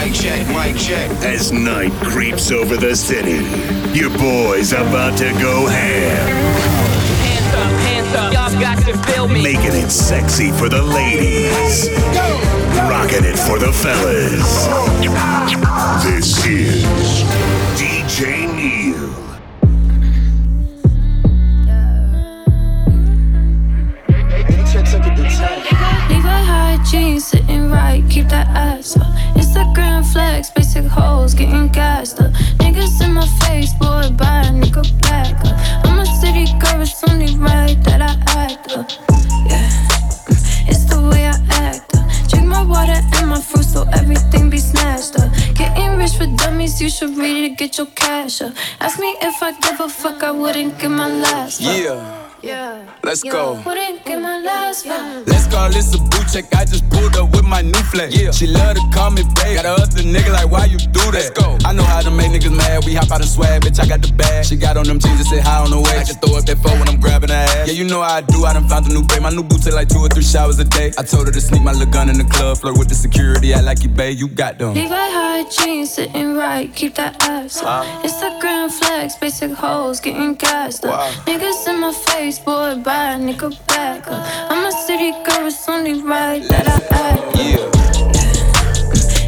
mic check, mic check. As night creeps over the city, your boy's about to go ham. Hands up, hands up, y'all got to feel me. Making it sexy for the ladies. Rocking it for the fellas. This is DJ Neil. Levi high jeans sitting right, keep that ass up. Instagram flex, basic hoes getting gassed up. Niggas in my face, boy, buy a nigga back up. I'm a city girl, it's only right that I act up. Yeah, it's the way I act up. Drink my water and my fruit so everything be snatched up. Getting rich for dummies, you should read it, get your cash up. Ask me if I give a fuck, I wouldn't give my last. fuck. Yeah, Yeah. Let's Yeah. go. Wouldn't give my mm. last fuck. let's call this a boot check. I just pulled up with my new flex. Yeah, she love to call me babe. Got a other nigga like, why you do that? Let's go. I know how to make niggas mad. We hop out and swag, bitch. I got the bag. She got on them jeans and sit high on the way. I can throw up that phone when I'm grabbing her ass. Yeah, you know how I do. I done found a new babe. My new boots take like two or three showers a day. I told her to sneak my little gun in the club, flirt with the security. I like you, babe. You got them. Levi high jeans sitting right, keep that ass up. Instagram flex, basic hoes getting gassed. Wow. Niggas in my face, boy, buy a nigga back. I'm a city girl, it's only right that I act. Yeah.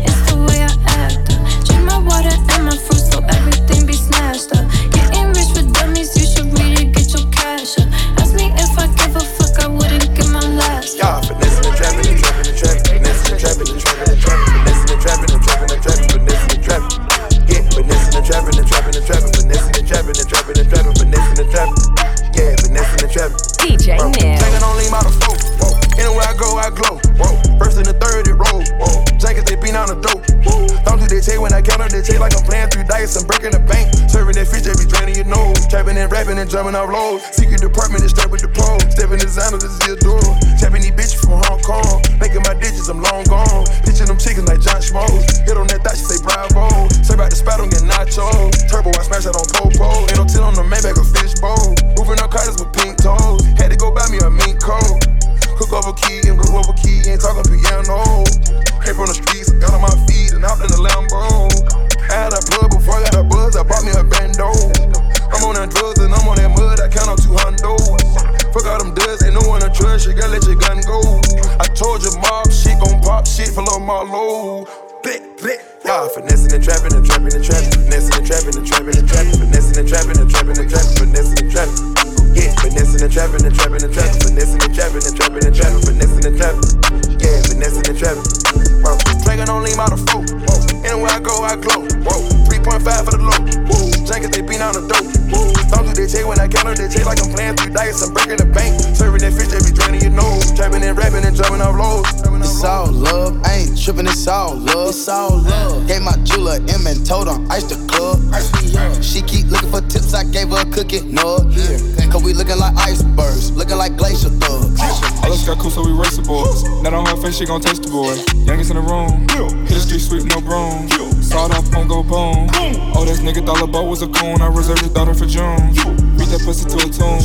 It's the way I act. Drink my water and my fruit so everything be snatched up. Getting rich for dummies, you should read it, get your cash up. Ask me if I give a fuck, I wouldn't give my last. Y'all finessing and trapping and trapping and trapping, finessing and trapping and trapping and trapping, finessing and trapping and trapping and trapping, finessing and trapping. Yeah, finessing and trapping and trapping and trapping, finessing and trapping and trapping and trapping, finessing and trapping. Yeah, finessing and trapping. DJ Whoa. Neil. Taking on lean out of folk. Anywhere I go, I glow. Whoa. First in the third, it roll. Whoa. Jackets, they beat on the dope. Whoa. Don't do they take when I count up, they take like I'm playing through dice. I'm breaking the bank. Serving that fish, they be draining your nose. Trapping and rapping and jumping off lows. Secret department is strapped with the pole. Stepping designer, this is your door. Trapping these bitches from Hong Kong. Making my digits, I'm long gone. Pitching them chickens like John Schmoes. Hit on that thought, she say bravo. Say about the spot, don't get nacho. Turbo, I smash that on Popo. Ain't no till on the Maybach, a fish bowl. Moving on cars with pink toes. Had to go buy me a mink coat. Cook over key and cook over key. Ain't talking piano. Came from the streets, got on my feet and hopped in the Lambo. I had a plug before I got a buzz. I bought me a bando. I'm on that drugs and I'm on that mud. I count on two hundos. Fuck all them duds, ain't no one to trust. You gotta let your gun go. I told you, mob shit gon' pop shit for Lil Marlo. Blick. Y'all finessing and trapping and trapping and trapping, finessing and trapping and trapping and trapping, finessing and trapping and trapping and trapping, finessing and trapping. Yeah, finessing and trapping and trapping and trapping, finessing and trapping and trapping and trapping, finessing and trapping. Yeah, finessing and trapping. Bro, drinking on lean out of folk. Anywhere I go, I glow. Whoa, 3.5 for the low. Whoa, jackets they beat on the dope. Whoa, don't do they take when I count up, they take like I'm playing through dice. I'm breaking the bank, serving that fish, they be draining your nose. Trapping and rapping and jumping off lows. It's all love, I ain't tripping, it's all love. It's all love. Gave my jeweler M and told him ice the club. She keep looking for tips, I gave her a cookie. No, here. Cause we looking like icebergs, looking like glacier thugs. I just got cool, so we race the boys. Not on her face, she gon' taste the boy. Youngest in the room. Hit the street sweep, no broom. Sawed off, on go boom. Oh, this nigga thought LeBeau was a coon. I reserved his daughter for June. Beat that pussy to a tune.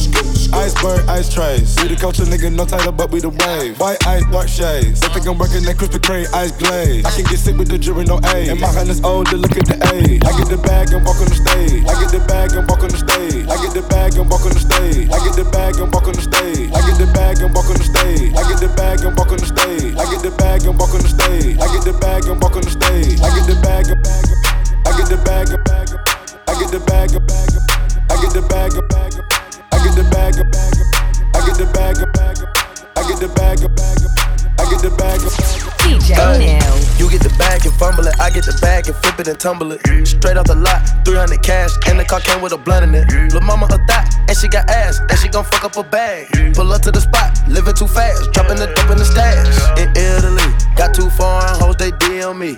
Iceberg, ice trays. We the culture, nigga, no title, but we the wave. White ice, dark shades. They think I'm working that Krispy Kreme ice glaze. I can get sick with the jury, no A. And my hand is old, to look at the age. I get the bag and walk on the stage. I get the bag and walk on the stage. I get the bag and walk on the stage. I get the bag and walk on the stage. I get the bag and walk on the stage. I get the bag and walk on the stage. I get the bag and walk on the stage. I get the bag and walk on the stage. I get the bag and I get the bag and I get the bag and I get the bag and I get the bag and I get the bag and I get the bag and I get the bag and DJ. You get the bag and fumble it, I get the bag and flip it and tumble it. Straight off the lot, 300 cash, and the car came with a blunt in it. Lil' mama a thot, and she got ass, and she gon' fuck up a bag. Pull up to the spot, living too fast, dropping the dope in the stash. In Italy, got too foreign hoes, they DM me.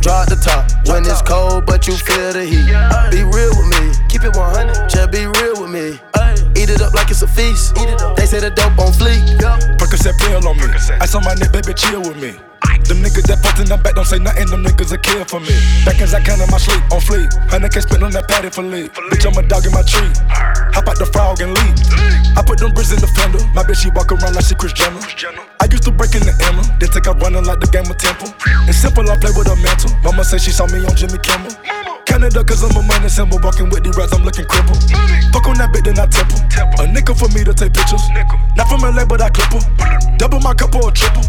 Drop the top when it's cold, but you feel the heat. Be real with me, keep it 100, just be real with me. Eat it up like it's a feast. Eat it up. They say the dope on fleek. Percocet pill on me. Ice on my neck, baby, chill with me. Them niggas that postin' them back don't say nothing, them niggas a kill for me. Back as I can in my sleep, on fleek. Hundred K spent on that patty for lead. Bitch, I'm a dog in my tree. Hop out the frog and leave. I put them bricks in the fender. My bitch, she walk around like she Kris Jenner. I used to break in the Emma, then take up running like the game of Temple. It's simple, I play with a mantle. Mama say she saw me on Jimmy Kimmel. Canada, cause I'm a money symbol. Walking with the rats, I'm looking crippled. Fuck on that bit, then I temple. A nickel for me to take pictures. Not from LA, but I clip her. Double my cup or a triple.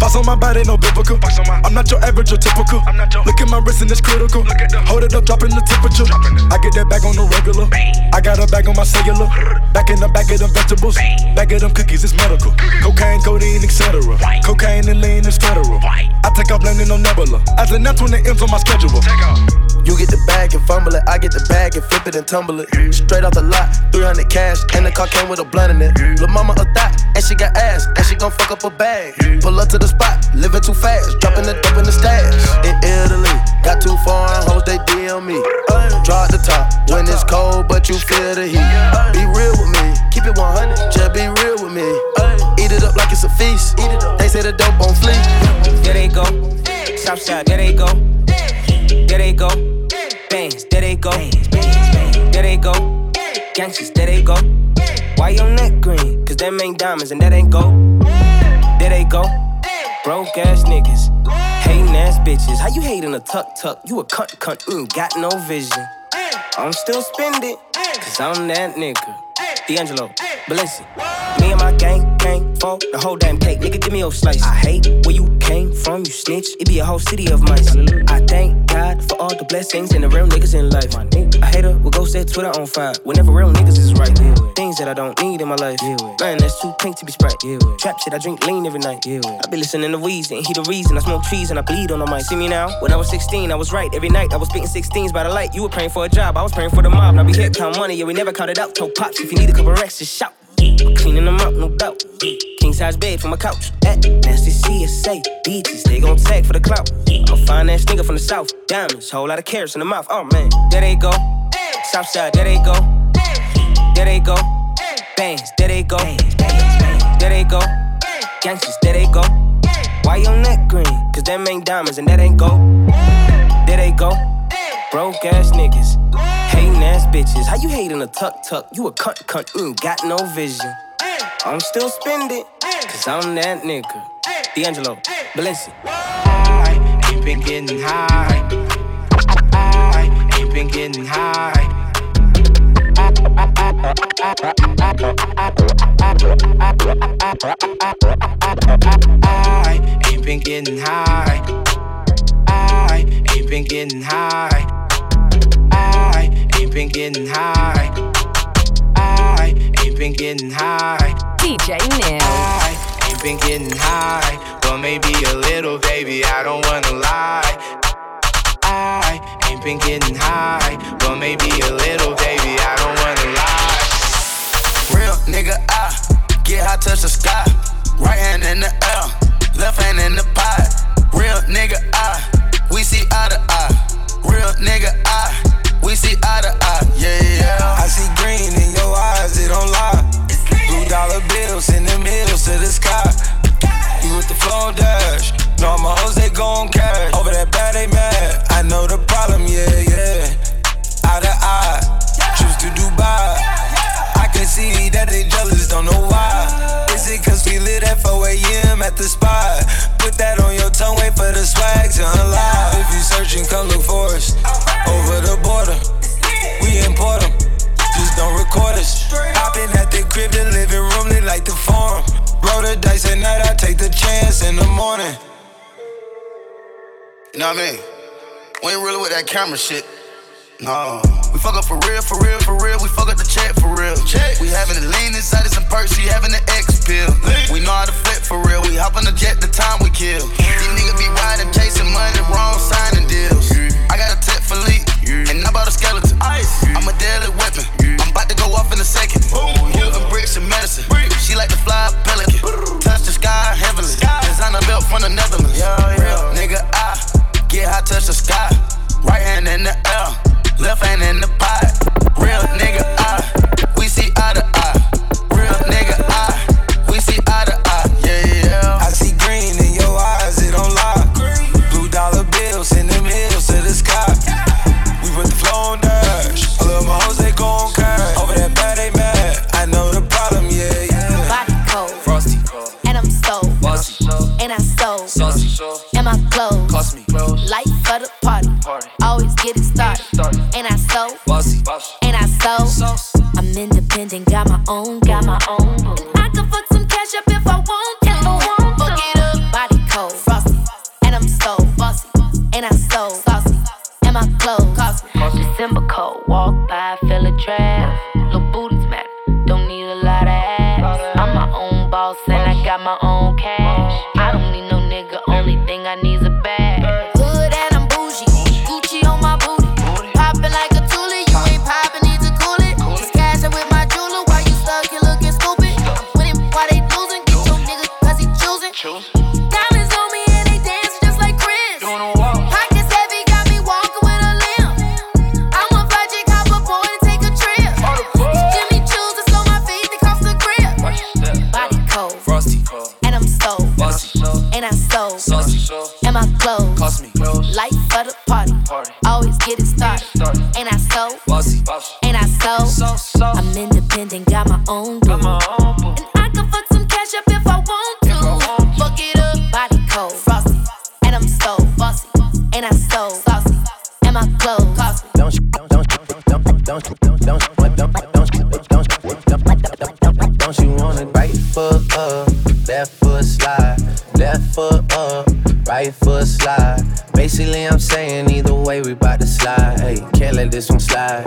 Box on my body, no biblical. I'm not your average or typical. Look at my wrist and it's critical. Hold it up, dropping the temperature. I get that bag on the regular. I got a bag on my cellular. Back in the back of them vegetables. Back of them cookies, it's medical. Cocaine, codeine, etc. Cocaine and lean is federal. I take off landing on Nebula. As an 20 M's on my schedule. You get the bag and fumble it, I get the bag and flip it and tumble it. Straight off the lot, 300 cash, and the car came with a blunt in it. Lil' mama a thot, and she got ass, and she gon' fuck up a bag. Pull up to the spot, living too fast, dropping the dope in the stash. In Italy, got two foreign hoes, they DM me. Draw the top, when it's cold, but you feel the heat. Be real with me, keep it 100, just be real with me. Eat it up like it's a feast. They say the dope on fleek. There they go. Southside, there they go. There they go. Bangs, there they go. There they go. Gangsters, there they go. Why your neck green? Cause them ain't diamonds and that ain't gold. There they go. Broke ass niggas. Hating ass bitches. How you hating a tuck tuck? You a cunt cunt. You ain't got no vision. I'm still spending. Cause I'm that nigga. D'Angelo, but listen. Me and my gang, gang, for the whole damn cake. Nigga, give me your slice. I hate where you came from, you snitch. It be a whole city of mice. I thank God for all the blessings and the real niggas in life. A hater will go set Twitter on fire whenever real niggas is right. Things that I don't need in my life. Man, that's too pink to be sprite. Trap shit, I drink lean every night. I be listening to Weezy and he the reason I smoke trees and I bleed on the mic. See me now? When I was 16, I was right. Every night I was spitting 16s by the light. You were praying for a job, I was praying for the mob. Now we hit count money, yeah, we never counted out. Told pops if you need a couple racks, just shout. Cleaning them up, no doubt. King size bed from a couch. Eh. Nasty CSA. Beaches, they gon' tag for the clout. I'm a fine ass nigga from the south. Diamonds, whole lot of carrots in the mouth. Oh man, there they go. Southside, there they go. There they go. Bangs, there they go. There they go. Gangsters, there they go. Why your neck green? Cause them ain't diamonds and that ain't gold. There they go. Broke ass niggas. Ass bitches. How you hating a tuck tuck? You a cunt cunt. Ain't got no vision. I'm still spending. Cause I'm that nigga. D'Angelo, Balenci. I ain't been getting high. I ain't been getting high. I ain't been getting high. I ain't been getting high. I ain't been getting high. I ain't been getting high. DJ Neil. I ain't been getting high. Well, maybe a little, baby. I don't wanna lie. I ain't been getting high. Well, maybe a little, baby. I don't wanna lie. Real nigga, I get high, touch the sky. Right hand in the air, left hand in the pot. Real nigga, I we see eye to eye. Real nigga, I we see eye to eye. Yeah, yeah. I see green in your eyes, it don't lie. Blue dollar bills in the hills to the sky. You with the flow dash. No, my hoes, they gon' cash. Over that bad, they mad. I know the problem, yeah, yeah. Eye to eye. Trips to Dubai. I can see that they jealous, don't know why. Is it cause we lit at 4 a.m. at the spot? Put that on your tongue, wait for the swag to unlock. If you searching, come look for us. Over the border, we import them. Just don't record us. Hopping at the crib, the living room, they like the farm. Roll the dice at night, I take the chance in the morning. You know what I mean? We ain't really with that camera shit. No. We fuck up for real, for real, for real. We fuck up the check for real. Check. We having the lean inside of some perks, she having the X pill. We know how to flip for real. We hop on the jet the time we kill. These niggas be riding, chasing money, wrong signing deals. I got a tip for leak, and I bought a skeleton. I'm a deadly weapon. I'm about to go off in a second. Boom. Moving bricks and medicine. She like to fly a pelican. Don't you, don't, don't, don't, don't, don't, you, don't, don't, don't, don't, don't, you wanna right foot up, left foot slide, left foot up, right foot slide. Basically, I'm saying either way we 'bout to slide. Can't let this one slide.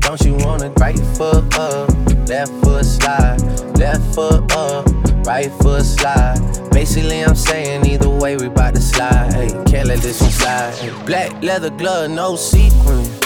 Don't you wanna right foot up, left foot slide, left foot up right foot slide. Basically, I'm saying either way, we to slide. Can't let this one slide. Black leather glove, no sequin.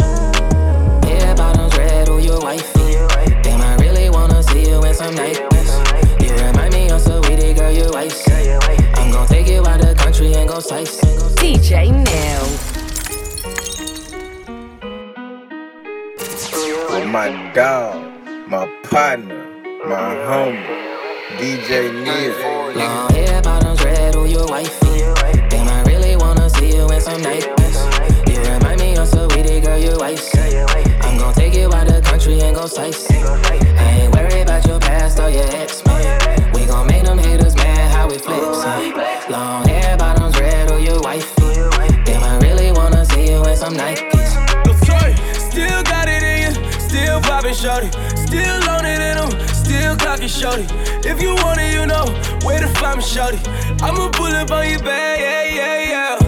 Some Nikes. You remind me of Saweetie, girl, you icy. I'm gon' take you out the country and go sightseeing. DJ Neil. with oh my dog, my partner, my homie, DJ Neil. Long hair, bottoms red, who your wifey? Damn, I really wanna see you in some Nikes. You remind me of Saweetie, girl, you icy. I'm gon' take you out the country and go sightseeing. I ain't worried about your past or your ex, man. We gon' make them haters mad how we flexin'. Long hair, bottoms red, who your wifey? Damn, I really wanna see you in some Nikes. Detroit, still got it in you, still poppin' shorty, still on it in them, still clockin' shorty. If you want it, you know where to find me, shorty. I'ma pull up on your bag, yeah, yeah, yeah.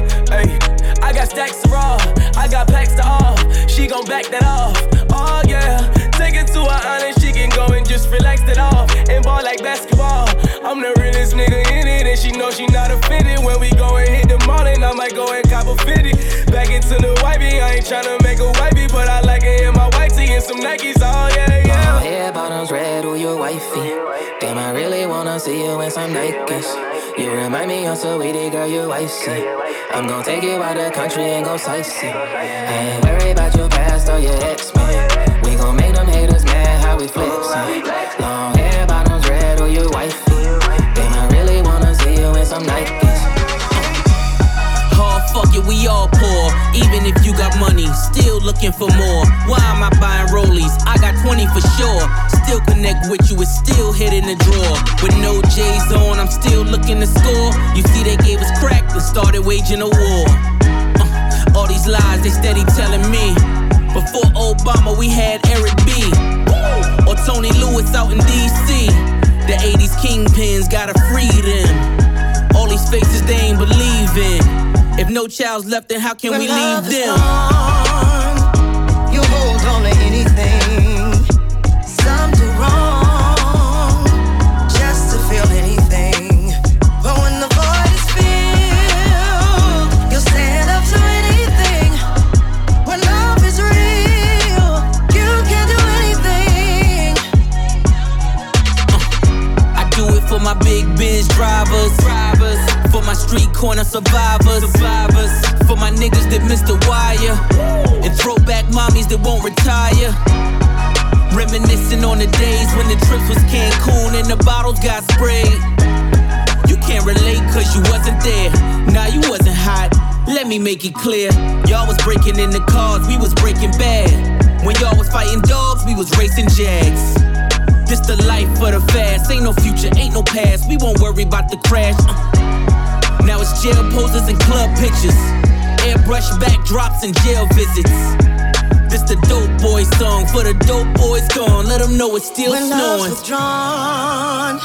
Stacks raw, I got packs to off. She gon' back that off, oh yeah. Take it to her island, she can go and just relax it off and ball like basketball. I'm the realest nigga in it, and she know she not offended. When we go and hit the mall, and I might go and cop a fitty. Back into the wifey, I ain't tryna make a wifey, but I like it in my whitey and some Nikes, oh yeah, yeah. Long hair, bottoms red, who your wifey? Damn, I really wanna see you in some Nikes. You remind me of Saweetie, girl, you icy. I'm gon' take you out the country and go sightseeing. I ain't worried about your past or your ex, man. We gon' make them haters mad how we flexin'. Long hair, bottoms red, or you wifey. Damn, I really wanna see you in some Nikes. We all poor. Even if you got money, still looking for more. Why am I buying rollies? I got 20 for sure. Still connect with you, it's still hit in the drawer. With no J's on, I'm still looking to score. You see, they gave us crack and started waging a war. Uh, all these lies, they steady telling me. Before Obama, we had Eric B. Or Tony Lewis out in DC. The 80s kingpins gotta free them. All these faces they ain't believe in. If no child's left, then how can When we leave them? My street corner survivors, survivors. For my niggas that missed the wire. And throwback mommies that won't retire. Reminiscing on the days when the trips was Cancun and the bottles got sprayed. You can't relate cause you wasn't there. Nah, you wasn't hot. Let me make it clear. Y'all was breaking in the cars, we was breaking bad. When y'all was fighting dogs, we was racing jags. This the life for the fast. Ain't no future, ain't no past. We won't worry about the crash. Uh. It's jail poses and club pictures. Airbrush backdrops and jail visits. This the dope boy song for the dope boys gone. Let them know it's still when love's snowing. withdrawn,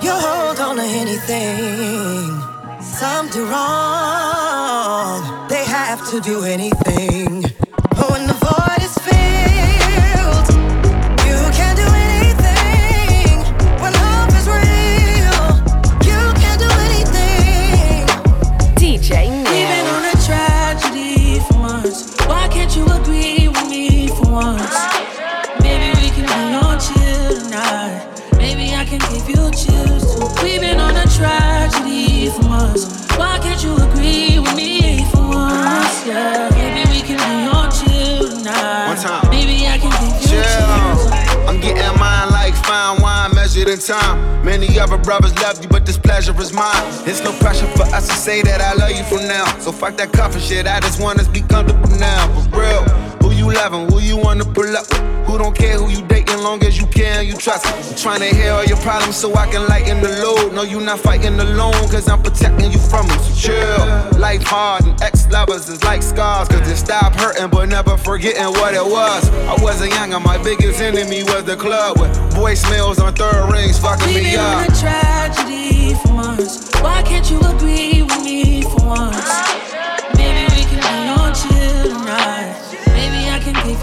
you hold on to anything. Some do wrong, they have to do anything. Time. Many other brothers love you, but this pleasure is mine. It's no pressure for us to say that I love you from now. So fuck that coffee shit. I just want us to be comfortable now. For real. Who you loving? Who you wanna pull up with? Who don't care who you dating, long as you care and you trust. I'm trying to hear all your problems so I can lighten the load. No, you not fighting alone, cause I'm protecting you from them. So chill. Life hard and ex lovers is like scars, cause they stop hurting but never forgetting what it was. I wasn't young and my biggest enemy was the club with voicemails on third rings fucking We've me been up. a tragedy for months. Why can't you agree with me for once?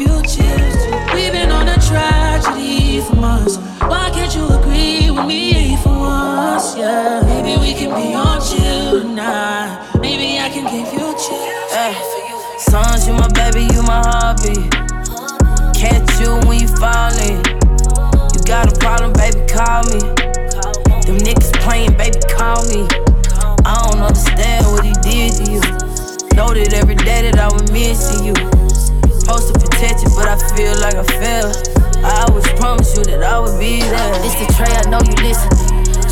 We've been on a tragedy for months. Why can't you agree with me for once? Yeah, maybe we can be on chill tonight. Maybe I can give you chills. Ay, eh, Sons, you my baby, you my hobby. Catch you when you falling. You got a problem, baby, call me. Them niggas playing, baby, call me. I don't understand what he did to you. Know that every day that I was missing you.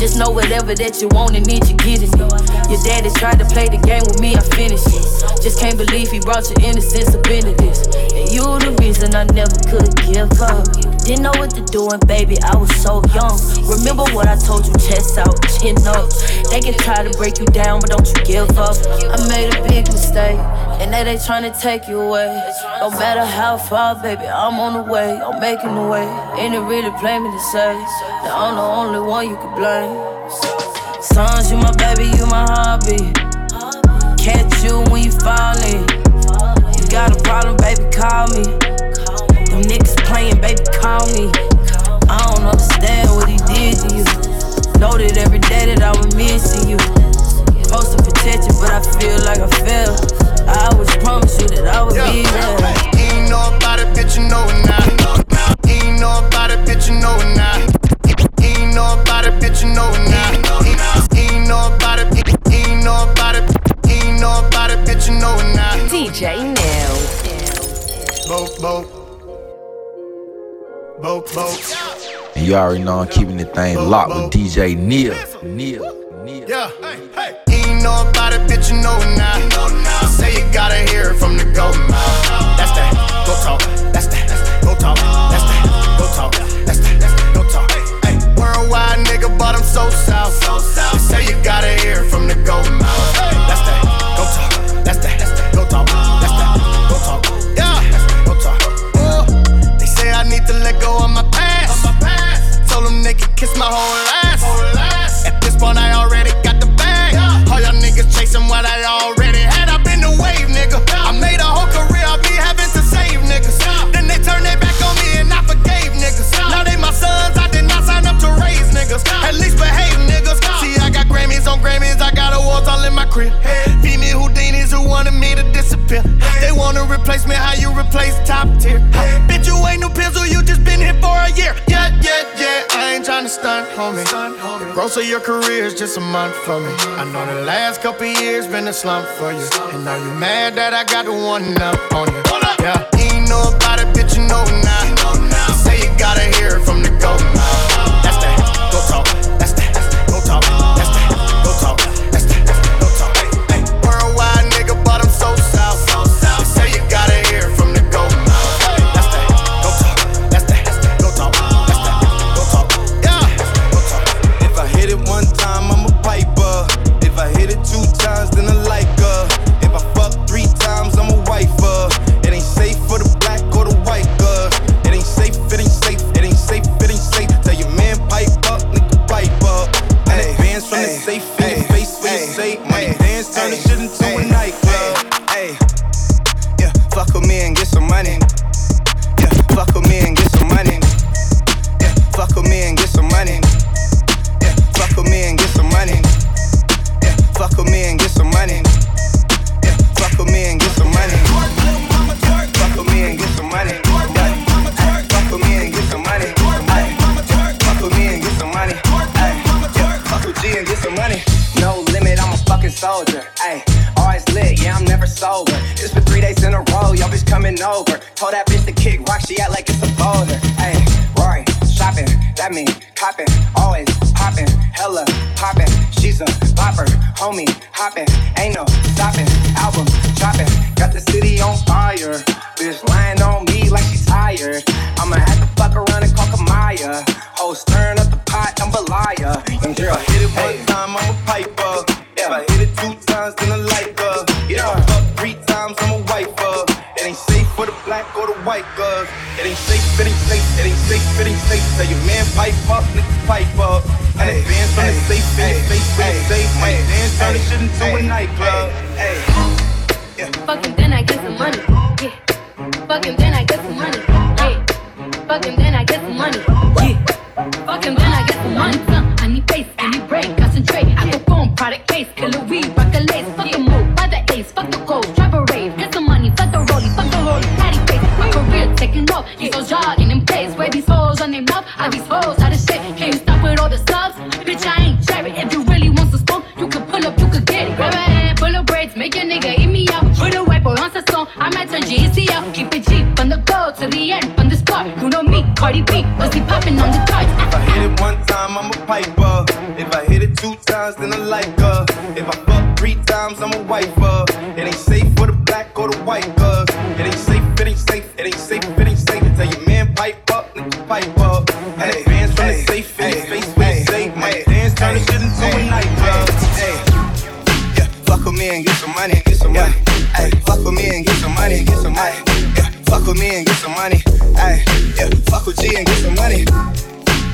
Just know whatever that you want and need, you get it. Your daddy tried to play the game with me, I finished it. Just can't believe he brought your innocence up into this. And you the reason I never could give up. Didn't know what to do, and baby, I was so young. Remember what I told you, chest out, chin up. They get tired to break you down, but don't you give up. I made a big mistake, and they trying to take you away. No matter how far, baby, I'm on the way, I'm making the way. Ain't it really plain to say that I'm the only one you can blame? Sons, you my baby, you my hobby. Catch you when you falling. You got a problem, baby, call me. Them niggas playing, baby, call me. I don't understand what he did to you. Know that every day that I was missing you. Supposed to protect you, but I feel like I failed. Always you that I would yeah. be there. Ain't know about it, bitch, you know it now. Ain't know about it, bitch, you know it now. Ain't know about it, bitch, you know it now. Ain't know about it, ain't know about it, ain't know about it, bitch, you know it now. DJ Neil. Boat, boat. Boat, boat. And you already know I'm keeping the thing locked with DJ Neil. Neil. Yeah, hey, hey. You ain't know about it, bitch, you know it now. You know now. Say you gotta hear it from the golden mouth. That's that, go talk. That's that, go talk. That's that, go talk. That's that, go talk. Hey, hey. Worldwide nigga, but I'm so south. So south. Say you gotta hear it from the golden mouth. That's that, go talk. That's that, go talk. That's that, go talk. Yeah, go talk. Oh, they say I need to let go of my past. Told them they could kiss my whole ass. At this point, I already stunt, homie. The growth of your career is just a month for me. I know the last couple years been a slump for you. And now you mad that I got the one up on you. Yeah, you ain't know about it, bitch, you know now. Rock, she act like it's a boulder. Ayy, Rory, shopping, that mean copping, always popping, hella popping. She's a popper, homie, hopping, ain't no stopping. Album dropping, got the city on fire. Bitch lying on me like she's tired. I'ma have to fuck around and call Kamaiyah. Ho, stirring up the pot, I'm a liar. And I hit it one ain't safe, it. Tell your man pipe up, niggas pipe up. And advance from the safe in your face for your safe. Money dance, turn this shit into a nightclub. Fuck him, on sa song, I might turn GEC out. Keep it cheap on the go to the end, on the spot. You know me, Cardi B, pussy popping on the charts. If I hit it one time, I'm a piper. If I hit it two times, then I like her. If I fuck three times, I'm a wifer. It ain't safe for the black or the white fuck with me and get some money. Ay, yeah, fuck with G and get some money.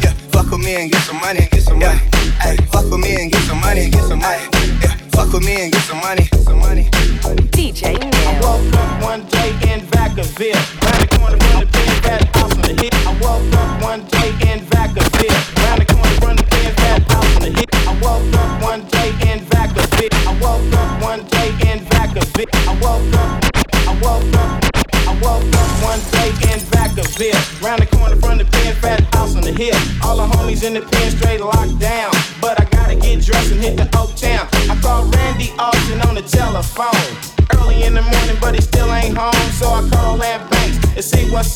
Yeah, fuck with me and get some money, get some money. Ay, fuck with me and get some money, get some money. Yeah, fuck with me and get some money, some money. DJ I woke up one day in Vacaville.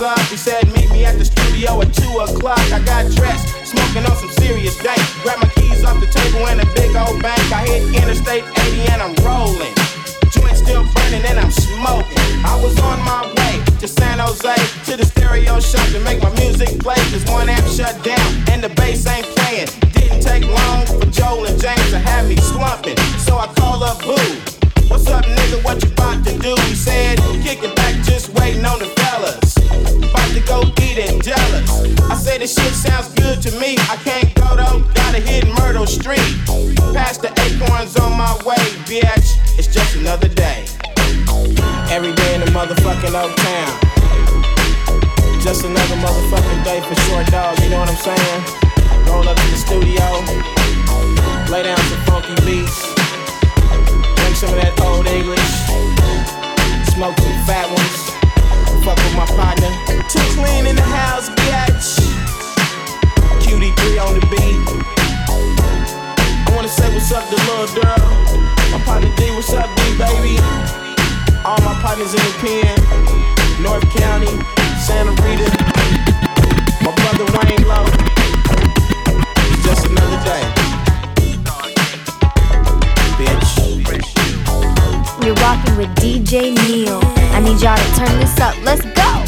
side. She said, meet me at the studio at DJ Neil. I need y'all to turn this up. Let's go.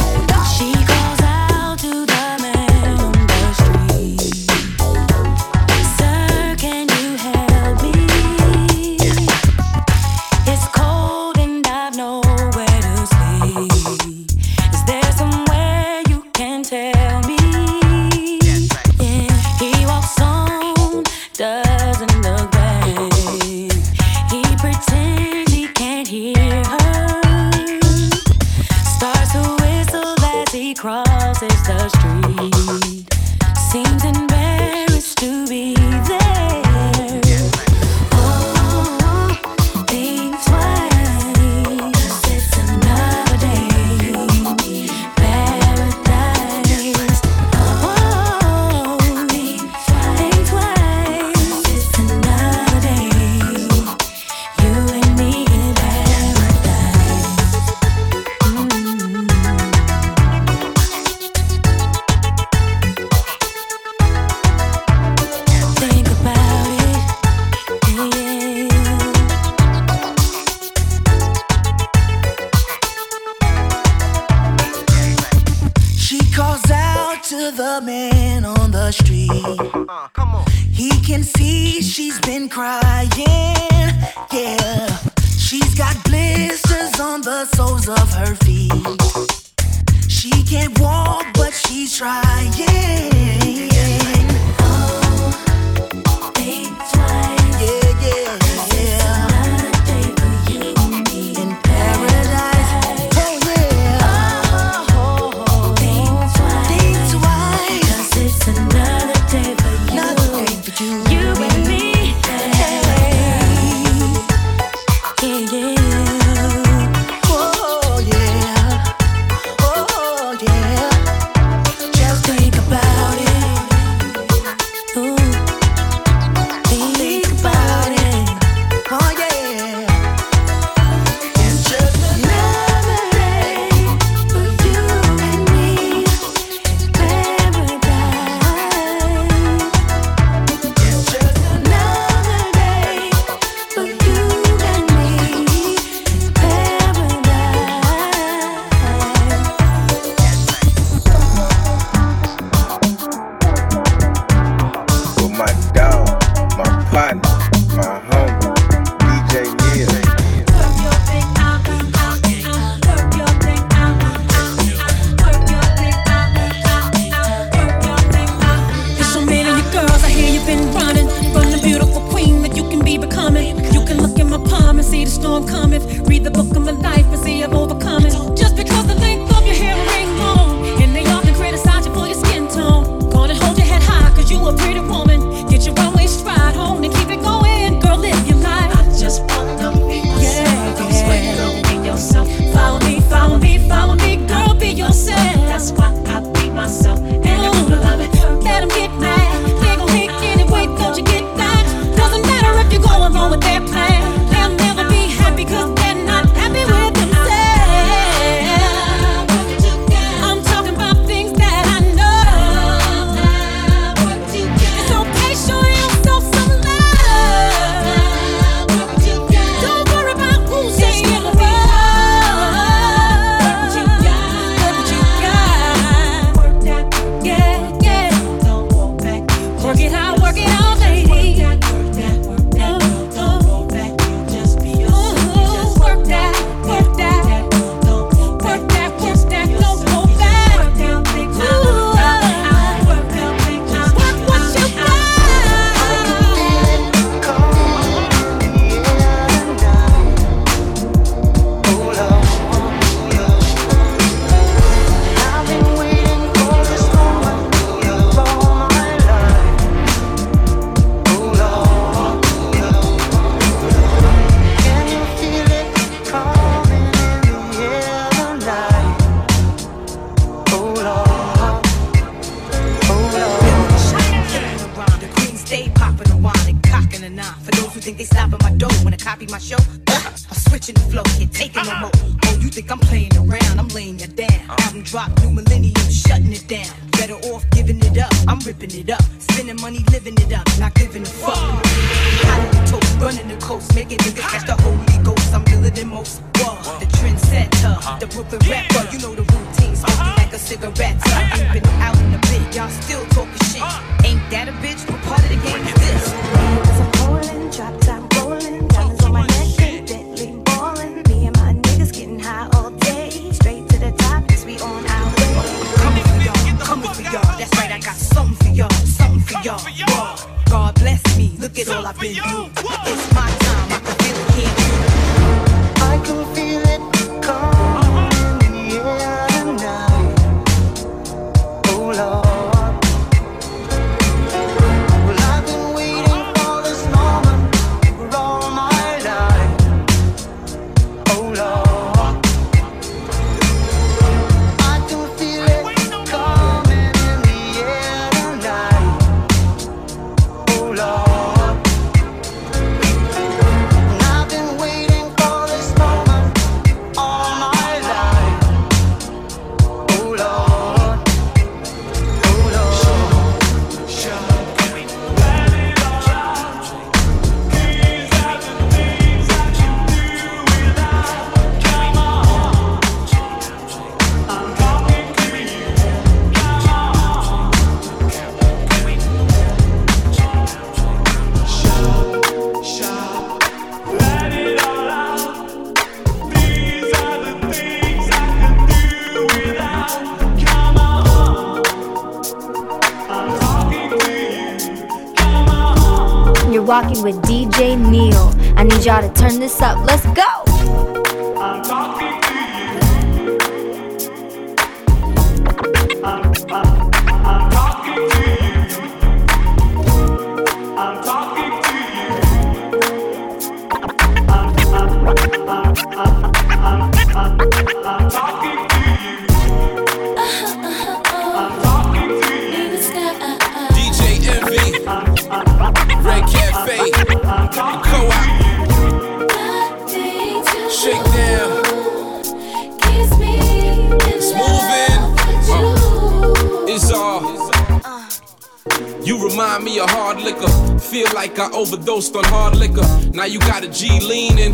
a hard liquor. Feel like I overdosed on hard liquor. Now you got a G leaning.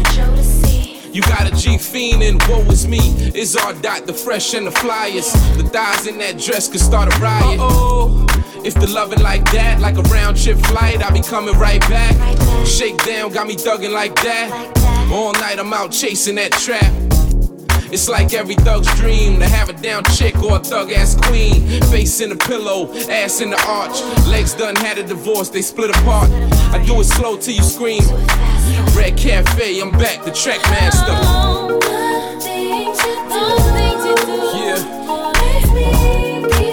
You got a G fiendin', woe is me. Is our dot the fresh and the flyest? The thighs in that dress could start a riot. Uh-oh. If the lovin' like that, like a round trip flight, I be comin' right back. Shake down, got me thuggin' like that. All night I'm out chasing that trap. It's like every thug's dream to have a down chick or a thug ass queen. Face in the pillow, ass in the arch. Legs done had a divorce, they split apart. I do it slow till you scream. Red Cafe, I'm back, the track master. Yeah.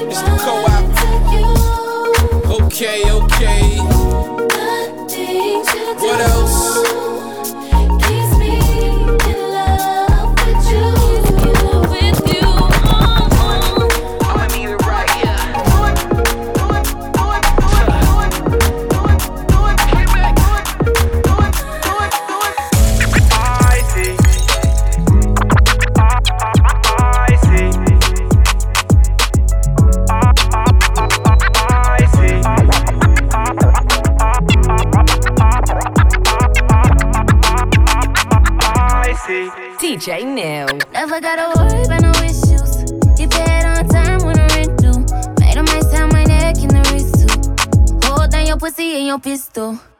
It's the co-op. Okay.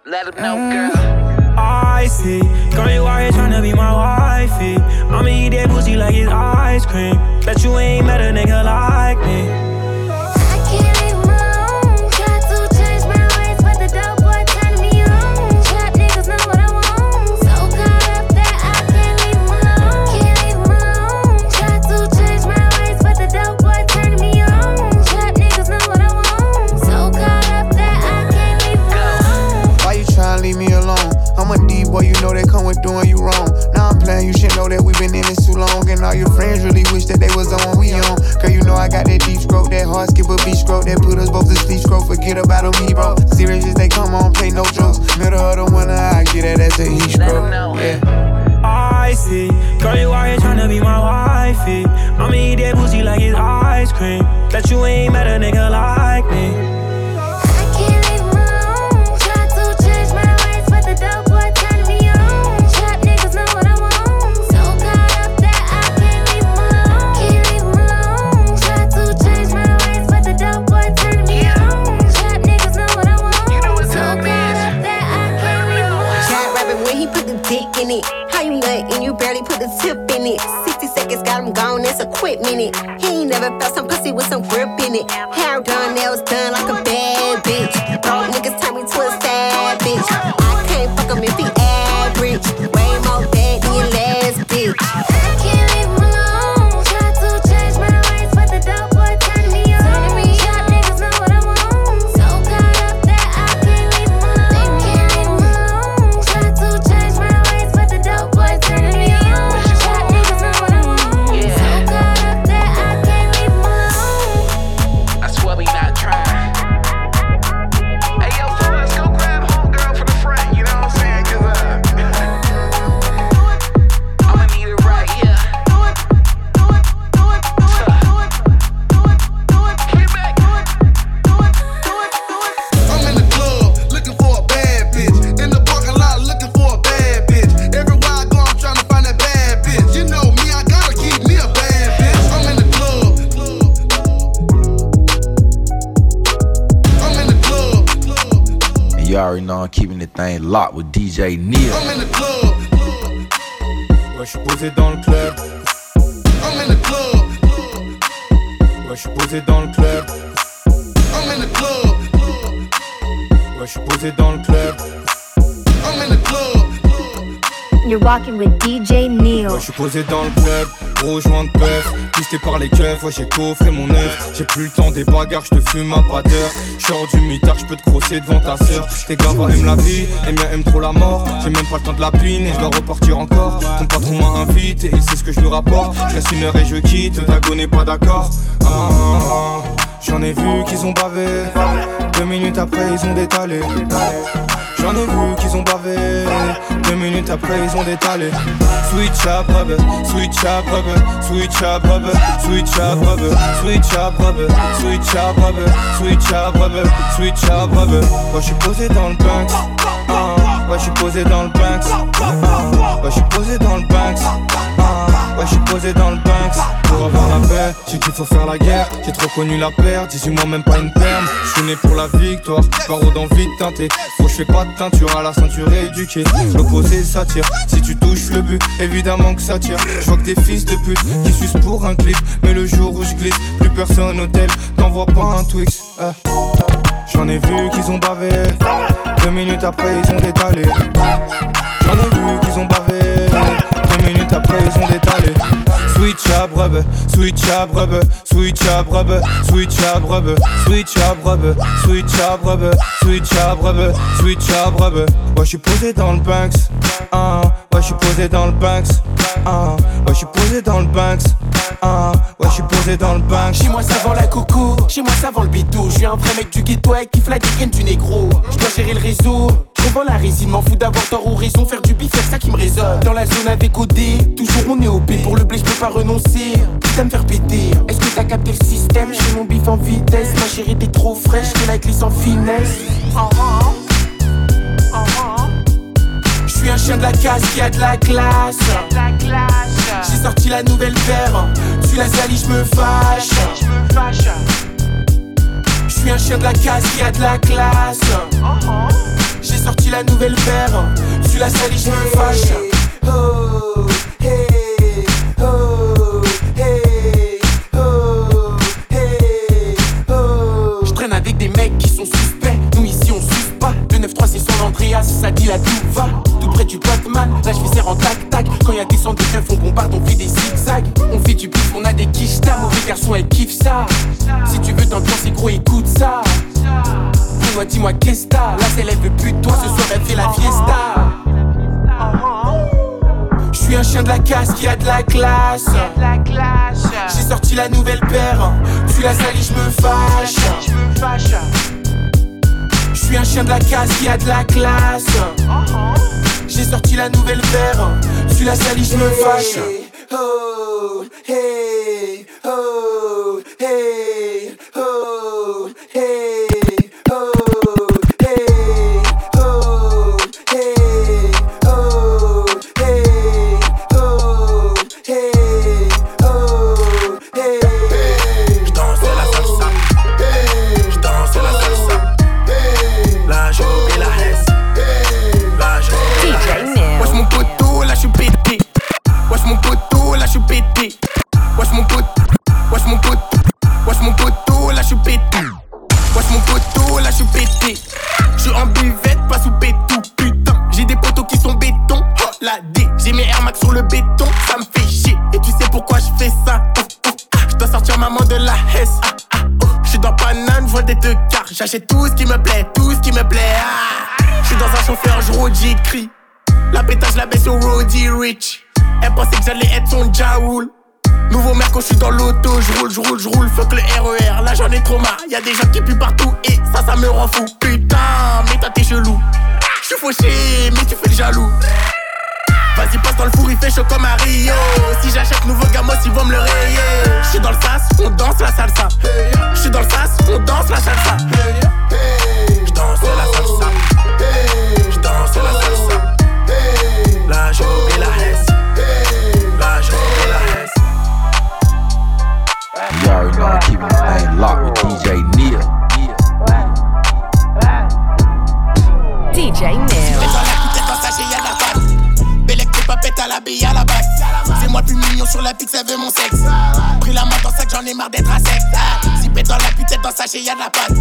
Let him know, mm. girl. I see know I'm thing locked with DJ Neil. I'm in the club. Ouais, j'suis posé dans le club. I'm in the club. Ouais, j'suis posé dans le club. I'm in the club. Ouais, j'suis posé dans le club. I'm in the club. You're walking with DJ Neil. Ouais, j'suis posé dans le club, gros joint de bœuf, pisté par les keufs, ouais j'ai coffré mon œuf, j'ai plus le temps des bagarres, j'te fume à pas d'heure, J'sors du mitard, j'peux te crosser devant ta sœur, tes gars aiment la vie, les miens aiment trop la mort, j'ai même pas le temps de la pine et je dois repartir encore, ton patron m'a invité, et il sait ce que je lui rapporte, je reste une heure et je quitte, Dago n'est pas d'accord, Ah, ah, ah. j'en ai vu qu'ils ont bavé, deux minutes après ils ont détalé. J'en ai vu qu'ils ont bavé Deux minutes après ils ont détalé. Switch up rubber, switch up rubber, switch up rubber, switch up rubber, switch up rubber, switch up rubber, switch up rubber, switch up rubber Moi je suis posé dans le Banks. Ah, Ouais je suis posé dans le Banks. Ah, Ouais je suis posé dans le Banks. ah, Ouais je suis posé dans le Banks Pour avoir la paix, j'ai qu'il faut faire la guerre. J'ai trop connu la perte, 18 mois même pas une perme Je suis né pour la victoire, barreau dans vite teinté. Faut je fais pas de teinture à la ceinture éduquée. L'opposé s'attire, si tu touches le but Évidemment que ça tire, je vois que des fils de pute Qui sucent pour un clip, mais le jour où je glisse Plus personne au tel, t'envoies pas un Twix. Eh. J'en ai vu qu'ils ont bavé. Deux minutes après ils ont détalé. J'en ai vu qu'ils ont bavé minutes après ils ont détalé Switch up rubber, switch up rubber, switch up rubber, switch up rubber, switch up rubber, switch up rubber, switch up rubber, switch up rubber. Ouais, je suis posé dans le Banks. Ah, ouais, je suis posé dans le Banks. Ah, ouais, je suis posé dans le Banks. Ah, ouais, je suis posé dans le Banks. Chez moi ça vend la coco, chez moi ça vend le bidou. Je suis un vrai mec du ghetto qui fly des graines du négro. Je dois gérer le réseau, vends la résine, m'en fous d'avoir tort ou raison. Faire du bif, c'est ça qui me résonne. Dans la zone avec OD, toujours on est OP. Pour le blé, je peux pas renoncer. Putain, me faire péter. Est-ce que t'as capté le système? Je fais mon bif en vitesse. Ma chérie, t'es trop fraîche, je la glisse en finesse. Je suis un chien de la casse qui a de la classe. J'ai sorti la nouvelle paire. Tu la salis, je me fâche. Je suis un chien de la casse qui a de la classe. J'ai sorti la nouvelle paire. Tu la salis, je me fâche. Oh, hey, oh, hey, oh, hey, oh. Je traîne avec des mecs qui sont suspects. Nous ici on suce pas. 293 c'est son Andreas, ça dit là tout va. Tout près du Batman, là je fais serre en tac tac. Quand y a des centres de keufs, on bombarde, on fait des zigzags. On fait du bif, on a des quiches, mauvais garçon elle kiffe ça. Si tu veux t'ambiancer gros, écoute ça. Dis-moi, dis-moi qu'est-ce t'as? Elle veut plus de toi, ce soir elle fait la fiesta. Je suis un chien de la casse qui a de la classe. J'ai sorti la nouvelle paire. Tu la salis, je me fâche. Je suis un chien de la casse qui a de la classe. J'ai sorti la nouvelle paire. Tu la salis, je me fâche. Oh, hey, oh, hey, oh, hey, je roule, je roule, je roule, fuck le RER, là j'en ai trop marre, y a des gens qui puent partout et ça, ça me rend fou. Putain, mais toi t'es chelou. Je suis fauché, mais tu fais le jaloux. Vas-y, passe dans le four, il fait chaud comme à Rio. Si j'achète nouveau gamos, ils vont me le rayer. Je suis dans le sas, on danse la salsa. Je suis dans le sas, on danse la salsa. Je danse la salsa. Je danse la salsa. Là je You already know I'm keeping this thing locked with DJ Neil. DJ Neil. Moi plus mignon sur la pique, ça veut mon sexe. Pris la main dans sac, j'en ai marre d'être à sec. Pète dans la putette dans sachet, y'a de la pâte.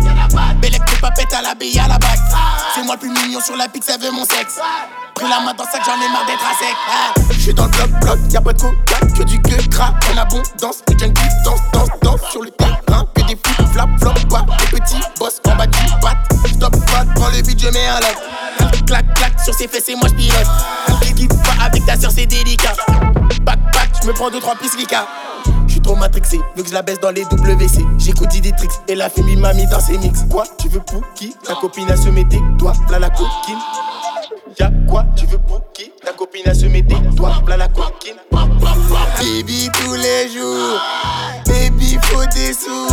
Bellec, t'es pas pète à la bille à la bague. C'est moi plus mignon sur la pique, ça veut mon sexe. Pris la main dans sac, j'en ai marre d'être à sec. J'suis dans le bloc, bloc, y'a pas de coca, que du que gras. En abondance, les junkies danse, danse, danse sur le terrain. Que des flip, flap, flop, quoi. Des petits boss en bas du bat. Stop, pas dans le vide, je mets un lock. Clac, clac, sur ses fesses et moi j'pilote. Ne quitte pas avec ta soeur, c'est délicat. Back, j'me prends deux, trois pistes Lika. J'suis trop matrixé, que je la baisse dans les WC. J'écoute Diditrix et la fille m'a mis dans ses mix. Quoi, tu veux pour qui? Ta copine a se mettre, toi, là la coquine. Y'a quoi, tu veux pour qui? Ta copine a se mettre, toi, là la coquine. Baby tous les jours, baby faut des sous.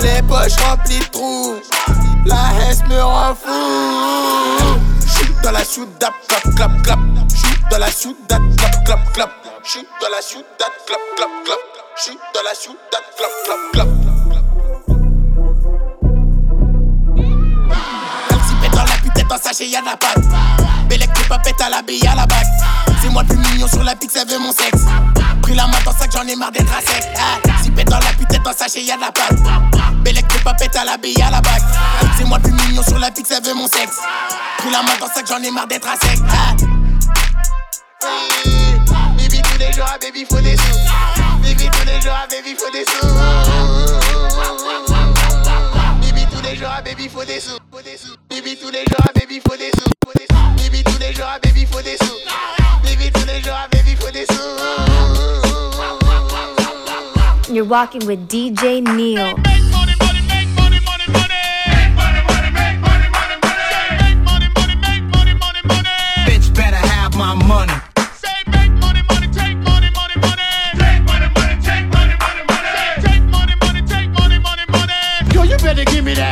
Les poches remplies de trous, la hesse me rend fou. J'suis dans la soudade, clap, clap, clap. J'suis dans la soudade, clap, clap, clap. J'suis dans la soudade, clap, clap, clap. J'suis dans la soudade, clap, clap, clap. Dans sachet, y'a de la pâte. Bellec, t'es pas pète à la bille à la bague. C'est moi plus mignon sur la pique, ça veut mon sexe. Pris la main dans sac, j'en ai marre d'être à sec. Ah, Si pète dans la putette dans sachet, y'a de la pâte. Bellec, t'es pas pète à la bille à la bague. C'est moi plus mignon sur la pique, ça veut mon sexe. Pris la main dans sac, j'en ai marre d'être à sec. Ah. Baby, tous les jours, ah, baby, faut des sous. Baby, tous les jours, ah, baby, faut des sous. Baby, tous les jours, baby, faut des sous. Baby, tous les jours, baby, faut des sous. Baby, tous les jours, baby, faut des sous. Baby, tous les jours, baby, faut des sous. You're walking with DJ Neil. Bitch better have my money.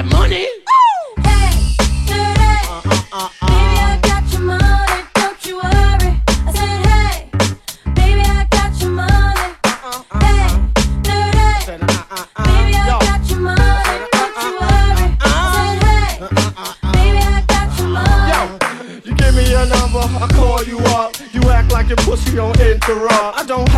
That money. You give me your number, I call you up. You act like your pussy on interrupt. I don't have no trouble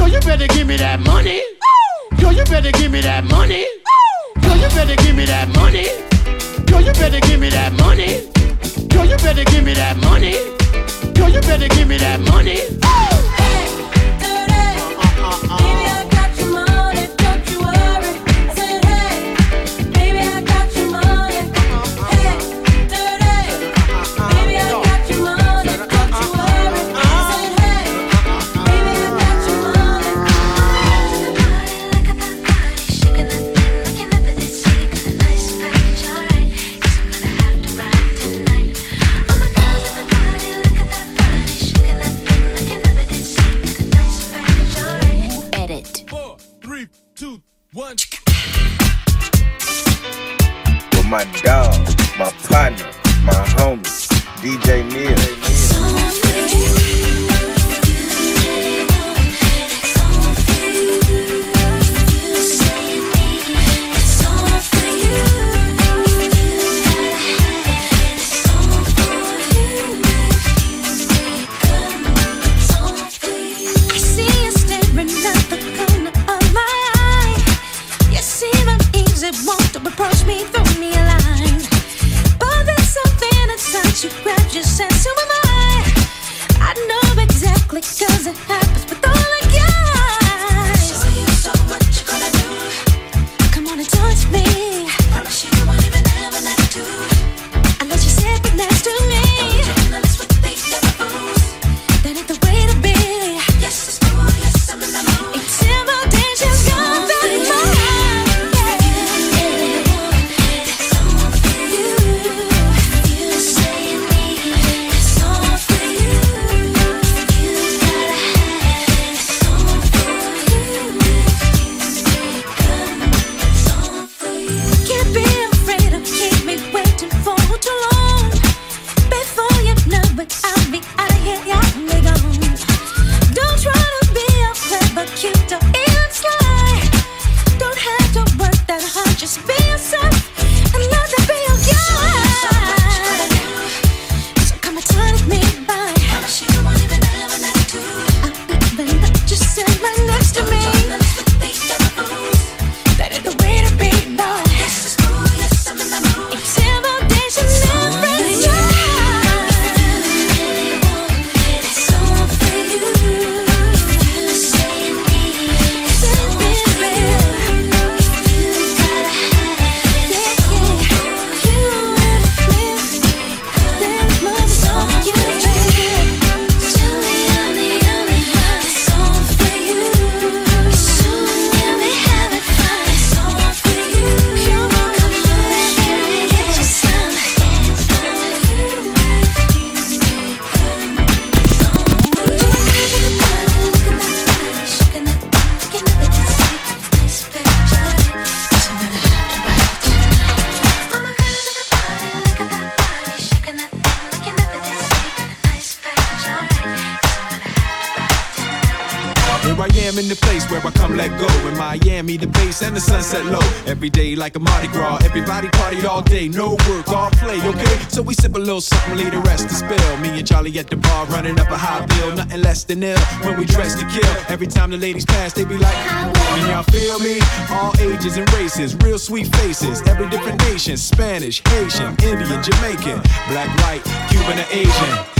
Yo, you better give me that money. Yo, you better give me that money. Yo, you better give me that money. Yo, you better give me that money. Yo, you better give me that money. Yo, you better give me that money. Edit. Uh, uh, uh, my dog, my partner, my homie, DJ Neil. And the sunset low. Every day like a Mardi Gras. Everybody party all day, no work, all play, okay? So we sip a little something, leave the rest to spill. Me and Charlie at the bar running up a high bill. Nothing less than ill when we dress to kill. Every time the ladies pass, they be like, Can y'all feel me? All ages and races, real sweet faces. Every different nation Spanish, Haitian, Indian, Jamaican, black, white, Cuban, or Asian.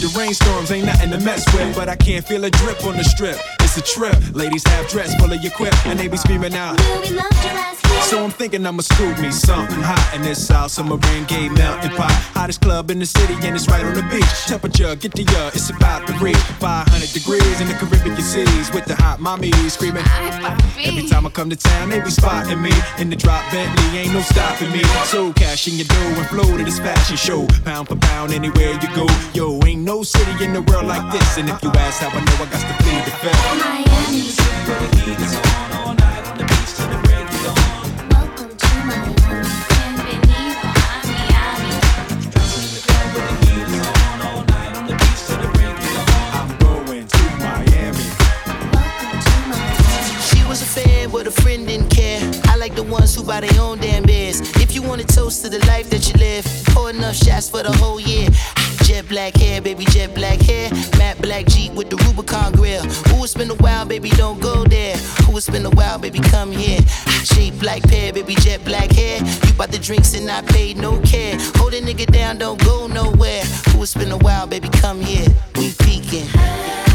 the rainstorms ain't nothing to mess with, but I can't feel a drip on the strip. It's a trip. Ladies have dress full of your quip, and they be screaming out. We love your ass. So I'm thinking I'ma scoop me something hot in this South Summer rain gay melting pot. Hottest club in the city, and it's right on the beach. Temperature, get the uh, it's about to reach 500 degrees in the Caribbean seas with the hot mommies screaming. Every time I come to town, they be spotting me in the drop Bentley, ain't no stopping me. So cash in your dough and flow to this fashion show, pound for pound anywhere you go. Yo, ain't no no city in the world like this. And if you ask how I know, I got to plead the fifth. Miami. The heat on all night on the beach till the break of dawn. Welcome to Miami. Miami. The heat on all night on the beach till the break of dawn. I'm going to Miami. Welcome to She was a fan, but a friend didn't care. I like the ones who buy their own damn beers. If you want to toast to the life that you live, pour enough shots for the whole year. Jet black hair, baby, jet black hair. Matte black Jeep with the Rubicon grill. Ooh, it's been a while, baby, don't go there. Ooh, it's been a while, baby, come here. Shape black pear, baby, jet black hair. You bought the drinks and I paid no care. Hold a nigga down, don't go nowhere. Ooh, it's been a while, baby, come here. We peeking.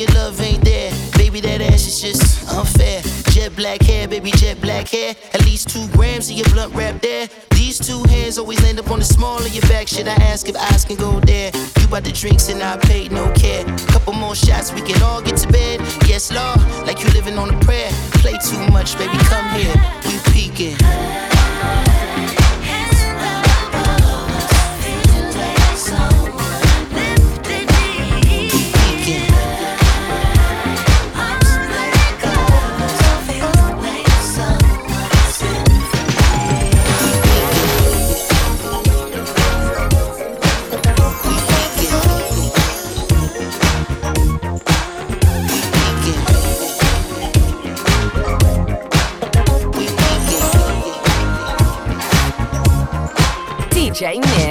Your love ain't there? Baby, that ass is just unfair. Jet black hair, baby, jet black hair. At least two grams of your blunt wrap there. These two hands always land up on the small of your back. Should I ask if eyes can go there? You bought the drinks and I paid no care. Couple more shots, we can all get to bed. Yes, Lord, like you living on a prayer. Play too much, baby, come here. We peeking. DJ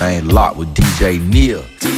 thing locked with DJ Neil.